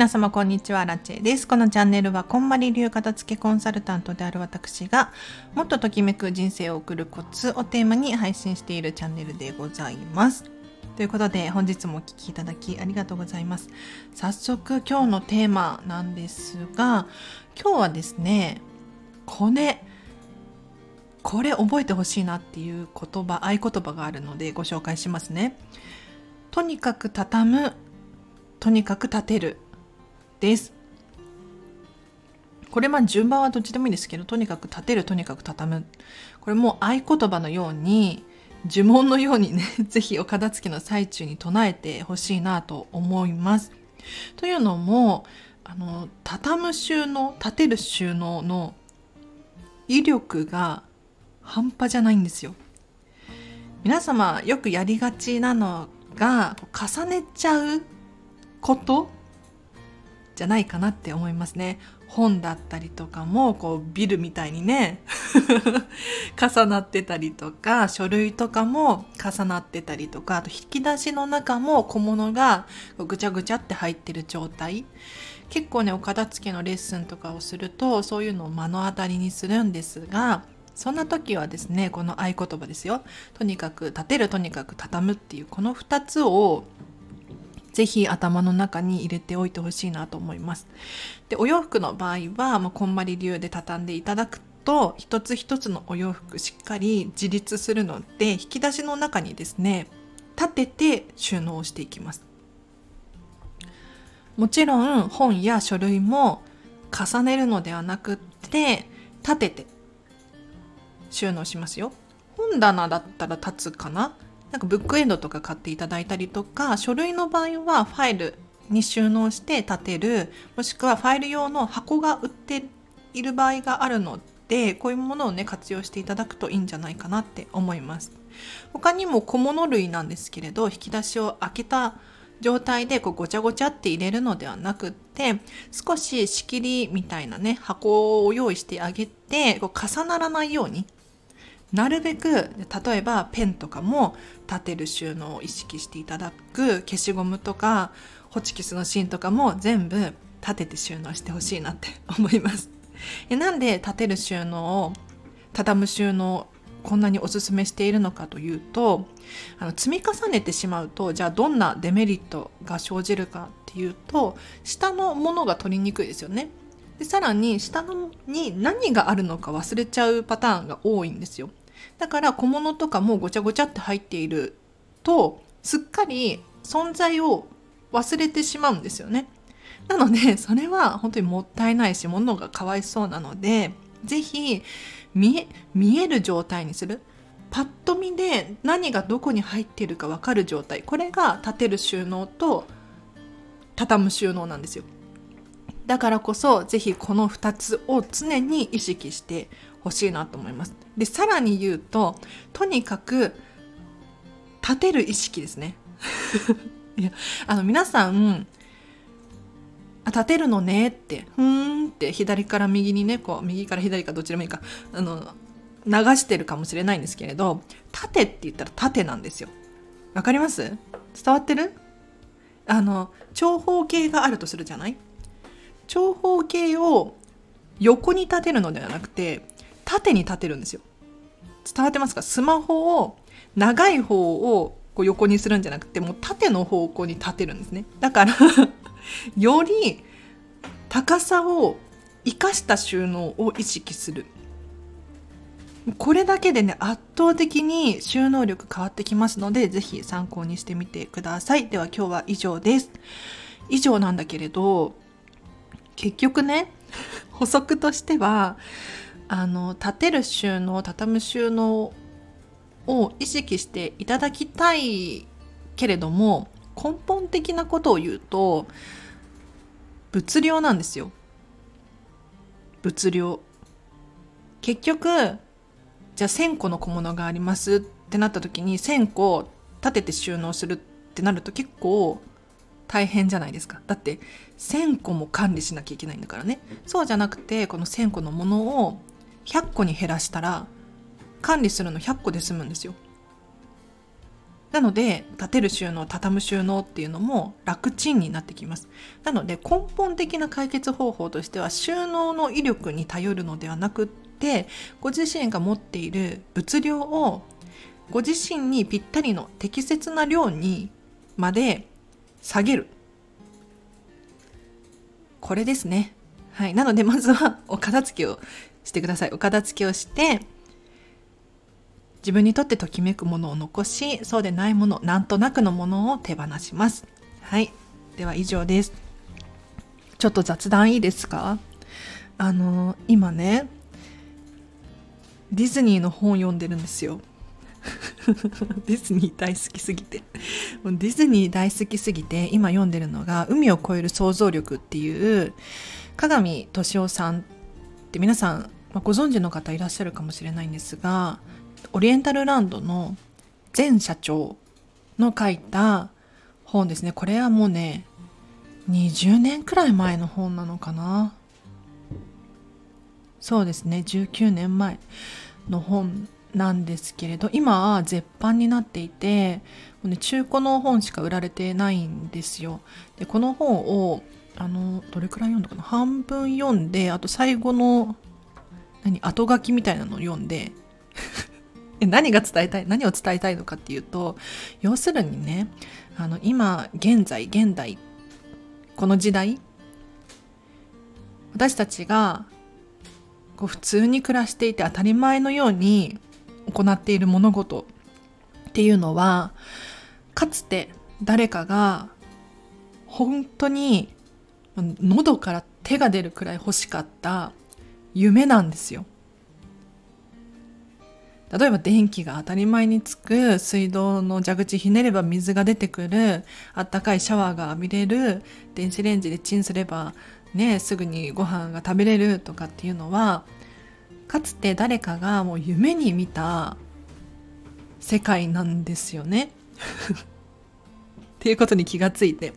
皆様こんにちは、ラチェです。このチャンネルは、こんまり流片付けコンサルタントである私が、もっとときめく人生を送るコツをテーマに配信しているチャンネルでございます。ということで、本日もお聴きいただきありがとうございます。早速、今日のテーマなんですが、今日はですね、これ、これ覚えてほしいなっていう言葉、合言葉があるのでご紹介しますね。とにかく畳む、とにかく立てるです。これま順番はどっちでもいいですけど、とにかく立てる、とにかく畳む。これもう合言葉のように、呪文のようにね、ぜひお片付けの最中に唱えてほしいなと思います。というのも、あの、畳む収納、立てる収納の威力が半端じゃないんですよ。皆様よくやりがちなのが重ねちゃうことじゃないかなって思いますね。本だったりとかもこうビルみたいにね 重なってたりとか書類とかも重なってたりとかあと引き出しの中も小物がぐちゃぐちゃって入ってる状態結構ねお片付けのレッスンとかをするとそういうのを目の当たりにするんですがそんな時はですねこの合言葉ですよとにかく立てるとにかく畳むっていうこの2つをぜひ頭の中に入れておいてほしいなと思います。でお洋服の場合は、まあ、こんまり流で畳んでいただくと一つ一つのお洋服しっかり自立するので引き出しの中にですね立てて収納していきます。もちろん本や書類も重ねるのではなくって立てて収納しますよ。本棚だったら立つかななんかブックエンドとか買っていただいたりとか書類の場合はファイルに収納して立てるもしくはファイル用の箱が売っている場合があるのでこういうものをね活用していただくといいんじゃないかなって思います。他にも小物類なんですけれど引き出しを開けた状態でこうごちゃごちゃって入れるのではなくって少し仕切りみたいなね箱を用意してあげてこう重ならないようになるべく例えばペンとかも立てる収納を意識していただく消しゴムとかホチキスの芯とかも全部立てて収納してほしいなって 思います。なんで立てる収納を畳む収納こんなにおすすめしているのかというとあの積み重ねてしまうとじゃあどんなデメリットが生じるかっていうと下のものが取りにくいですよね。でさらに下に何があるのか忘れちゃうパターンが多いんですよ。だから小物とかもごちゃごちゃって入っているとすっかり存在を忘れてしまうんですよね。なのでそれは本当にもったいないし物がかわいそうなので是非見え見える状態にする。パッと見で何がどこに入っているか分かる状態これが立てる収納と畳む収納なんですよだからこそぜひこの2つを常に意識してほしいなと思います。で、さらに言うと、とにかく立てる意識ですね。いや、あの皆さん、あ、立てるのねって、ふーんって左から右にね、こう、右から左かどっちでもいいか、あの、流してるかもしれないんですけれど、縦って言ったら縦なんですよ。わかります？伝わってる？あの、長方形があるとするじゃない？長方形を横に立てるのではなくて縦に立てるんですよ。伝わってますか？スマホを長い方をこう横にするんじゃなくてもう縦の方向に立てるんですね。だから より高さを生かした収納を意識する。これだけでね圧倒的に収納力変わってきますので是非参考にしてみてください。では今日は以上です。以上なんだけれど結局ね補足としてはあの立てる収納畳む収納を意識していただきたいけれども根本的なことを言うと物量なんですよ。物量。結局じゃあ1,000個の小物がありますってなった時に1,000個立てて収納するってなると結構大変じゃないですか。だって1,000個も管理しなきゃいけないんだからね。そうじゃなくてこの1,000個のものを100個に減らしたら管理するの100個で済むんですよ。なので立てる収納畳む収納っていうのも楽ちんになってきます。なので根本的な解決方法としては収納の威力に頼るのではなくってご自身が持っている物量をご自身にぴったりの適切な量にまで下げる。これですね。はい。なのでまずはお片付けをしてください。お片付けをして自分にとってときめくものを残しそうでないものなんとなくのものを手放します。はい。では以上です。ちょっと雑談いいですか？あの今ねディズニーの本読んでるんですよ。ディズニー大好きすぎて。ディズニー大好きすぎて今読んでるのが「海を越える想像力」っていう鏡敏夫さんって皆さん、ま、ご存知の方いらっしゃるかもしれないんですがオリエンタルランドの前社長の書いた本ですね。これはもうね20年くらい前の本なのかな。そうですね。19年前の本なんですけれど今は絶版になっていて中古の本しか売られてないんですよ。でこの本をあのどれくらい読んだかな？半分読んであと最後の何後書きみたいなのを読んで 何が伝えたい何を伝えたいのかっていうと要するにねあの今現在現代この時代私たちがこう普通に暮らしていて当たり前のように行っている物事っていうのはかつて誰かが本当に喉から手が出るくらい欲しかった夢なんですよ。例えば電気が当たり前につく水道の蛇口ひねれば水が出てくるあったかいシャワーが浴びれる電子レンジでチンすればねすぐにご飯が食べれるとかっていうのはかつて誰かがもう夢に見た世界なんですよね。っていうことに気がついて。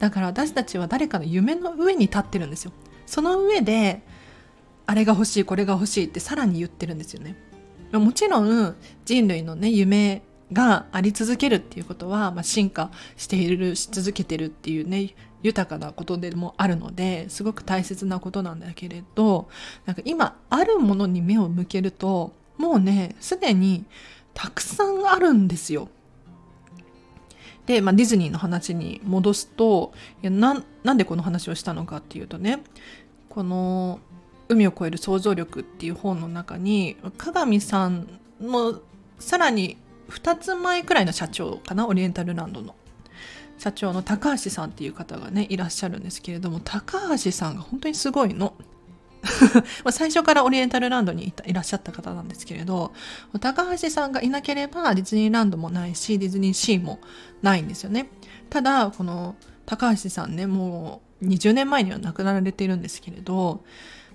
だから私たちは誰かの夢の上に立ってるんですよ。その上であれが欲しいこれが欲しいってさらに言ってるんですよね。もちろん人類のね夢があり続けるっていうことは、まあ、進化しているし続けてるっていうね豊かなことでもあるのですごく大切なことなんだけれどなんか今あるものに目を向けるともうねすでにたくさんあるんですよ。で、まあ、ディズニーの話に戻すといやななんでこの話をしたのかっていうとねこの海を越える想像力っていう本の中に鏡さんのさらに2つ前くらいの社長かなオリエンタルランドの社長の高橋さんっていう方がねいらっしゃるんですけれども高橋さんが本当にすごいの。最初からオリエンタルランドにいらっしゃった方なんですけれど高橋さんがいなければディズニーランドもないしディズニーシーもないんですよねただこの高橋さんねもう20年前には亡くなられているんですけれど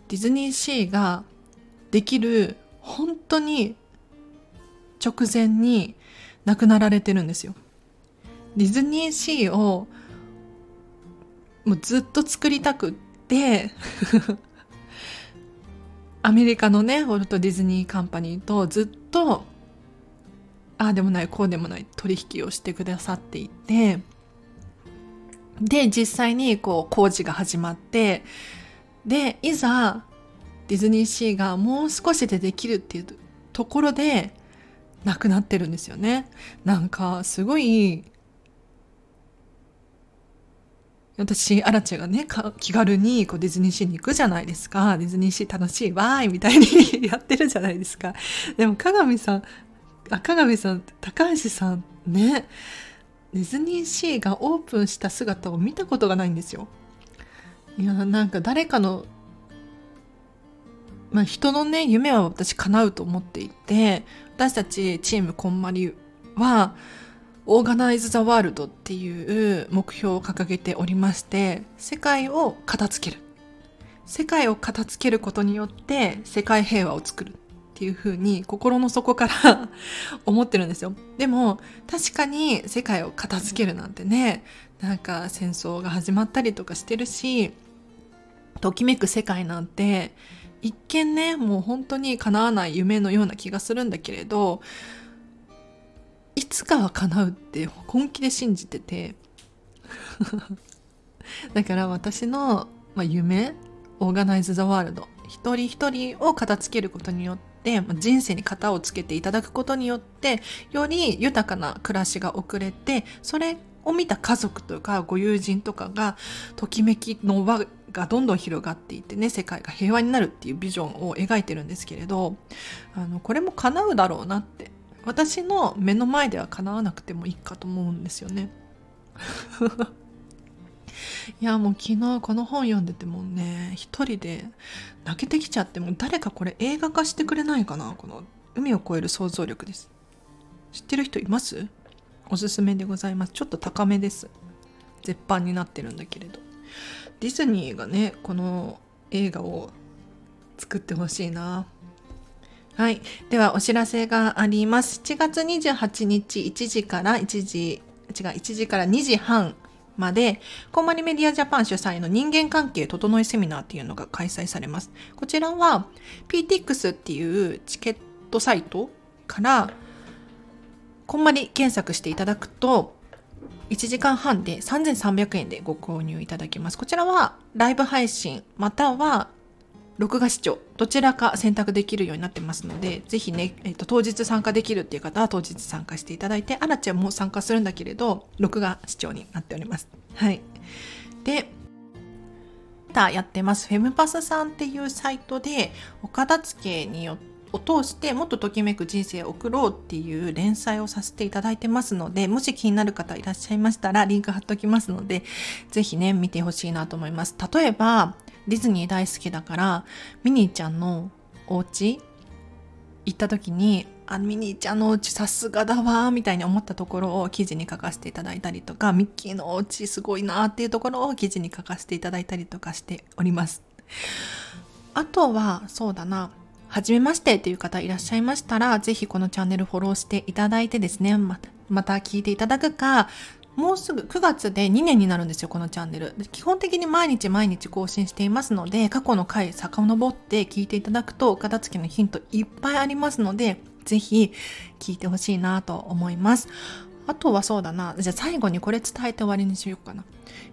ディズニーシーができる本当に直前に亡くなられてるんですよ。ディズニーシーをもうずっと作りたくってアメリカのねウォルト・ディズニー・カンパニーとずっとああでもないこうでもない取引をしてくださっていてで実際にこう工事が始まってでいざディズニーシーがもう少しでできるっていうところでなくなってるんですよね。なんかすごい私アラチェがね気軽にこうディズニーシーに行くじゃないですか。ディズニーシー楽しいわーいみたいにやってるじゃないですか。でも鏡さんあ鏡さん高橋さんねディズニーシーがオープンした姿を見たことがないんですよ。いやなんか誰かのまあ、人のね夢は私叶うと思っていて私たちチームこんまりはオーガナイズ・ザ・ワールドっていう目標を掲げておりまして世界を片付ける。世界を片付けることによって世界平和を作るっていうふうに心の底から 思ってるんですよ。でも確かに世界を片付けるなんてねなんか戦争が始まったりとかしてるしときめく世界なんて一見ねもう本当に叶わない夢のような気がするんだけれどつかは叶うって本気で信じてて。だから私の、まあ、夢オーガナイズ・ザ・ワールド一人一人を片付けることによってま人生に型をつけていただくことによってより豊かな暮らしが送れてそれを見た家族とかご友人とかがときめきの輪がどんどん広がっていってね世界が平和になるっていうビジョンを描いてるんですけれどあのこれも叶うだろうなって私の目の前では叶わなくてもいいかと思うんですよね。いやもう昨日この本読んでてもね一人で泣けてきちゃってもう誰かこれ映画化してくれないかなこの海を越える想像力です。知ってる人います？おすすめでございます。ちょっと高めです。絶版になってるんだけれど。ディズニーがねこの映画を作ってほしいなはい。では、お知らせがあります。7月28日1時から1時、違う、1時から2時半まで、コンマリメディアジャパン主催の人間関係整えセミナーっていうのが開催されます。こちらは PTX っていうチケットサイトから、こんまり検索していただくと、1時間半で3300円でご購入いただけます。こちらはライブ配信または録画視聴どちらか選択できるようになってますのでぜひね、えーと、当日参加できるっていう方は当日参加していただいてあらちゃんも参加するんだけれど録画視聴になっております。はい。でたやってます。フェムパスさんっていうサイトでお片付けによを通してもっとときめく人生を送ろうっていう連載をさせていただいてますので、もし気になる方いらっしゃいましたらリンク貼っときますので、ぜひね、見てほしいなと思います。例えば、ディズニー大好きだからミニーちゃんのお家行った時にあミニーちゃんのお家さすがだわみたいに思ったところを記事に書かせていただいたりとかミッキーのお家すごいなっていうところを記事に書かせていただいたりとかしております。あとはそうだな初めましてっていう方いらっしゃいましたら、ぜひこのチャンネルフォローしていただいてですね、また、また聞いていただくか、もうすぐ9月で2年になるんですよ、このチャンネル。基本的に毎日毎日更新していますので、過去の回遡って聞いていただくと、片付けのヒントいっぱいありますので、ぜひ聞いてほしいなと思います。あとはそうだな。じゃあ最後にこれ伝えて終わりにしようかな。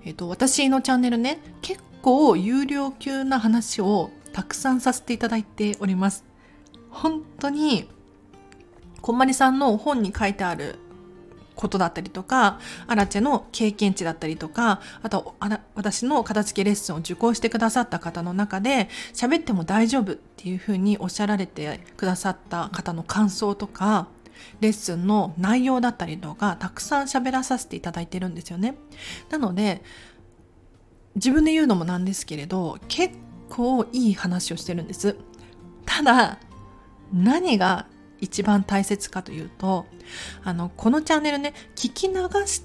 えっ、ー、と、私のチャンネルね、結構有料級な話をたくさんさせていただいております。本当に、こんまりさんの本に書いてあることだったりとか、アラチェの経験値だったりとか、あとあ私の片付けレッスンを受講してくださった方の中で、喋っても大丈夫っていうふうにおっしゃられてくださった方の感想とか、レッスンの内容だったりとか、たくさん喋らさせていただいてるんですよね。なので、自分で言うのもなんですけれど、結構いい話をしてるんです。ただ、何が一番大切かというとあのこのチャンネルね聞き流し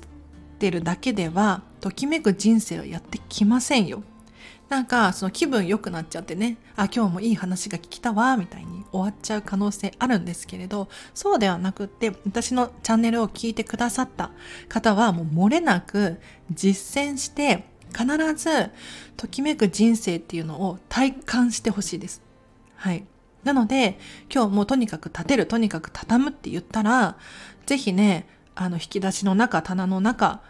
てるだけではときめく人生はやってきませんよ。なんかその気分良くなっちゃってねあ今日もいい話が聞きたわみたいに終わっちゃう可能性あるんですけれどそうではなくって私のチャンネルを聞いてくださった方はもう漏れなく実践して必ずときめく人生っていうのを体感してほしいです。はい。なので、今日もうとにかく立てる、とにかく畳むって言ったら、ぜひね、あの、引き出しの中、棚の中、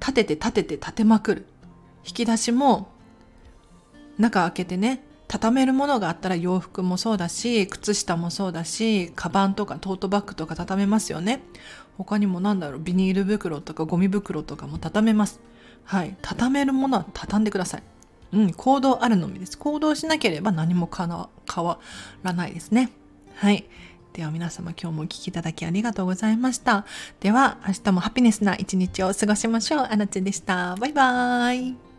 立てて立てて立てまくる。引き出しも、中開けてね、畳めるものがあったら洋服もそうだし、靴下もそうだし、カバンとかトートバッグとか畳めますよね。他にもなんだろう、ビニール袋とかゴミ袋とかも畳めます。はい。畳めるものは畳んでください。うん、行動あるのみです。行動しなければ何も変わらないですね。はい。では皆様今日もお聴きいただきありがとうございました。では明日もハピネスな一日を過ごしましょう。あなちでした。バイバーイ。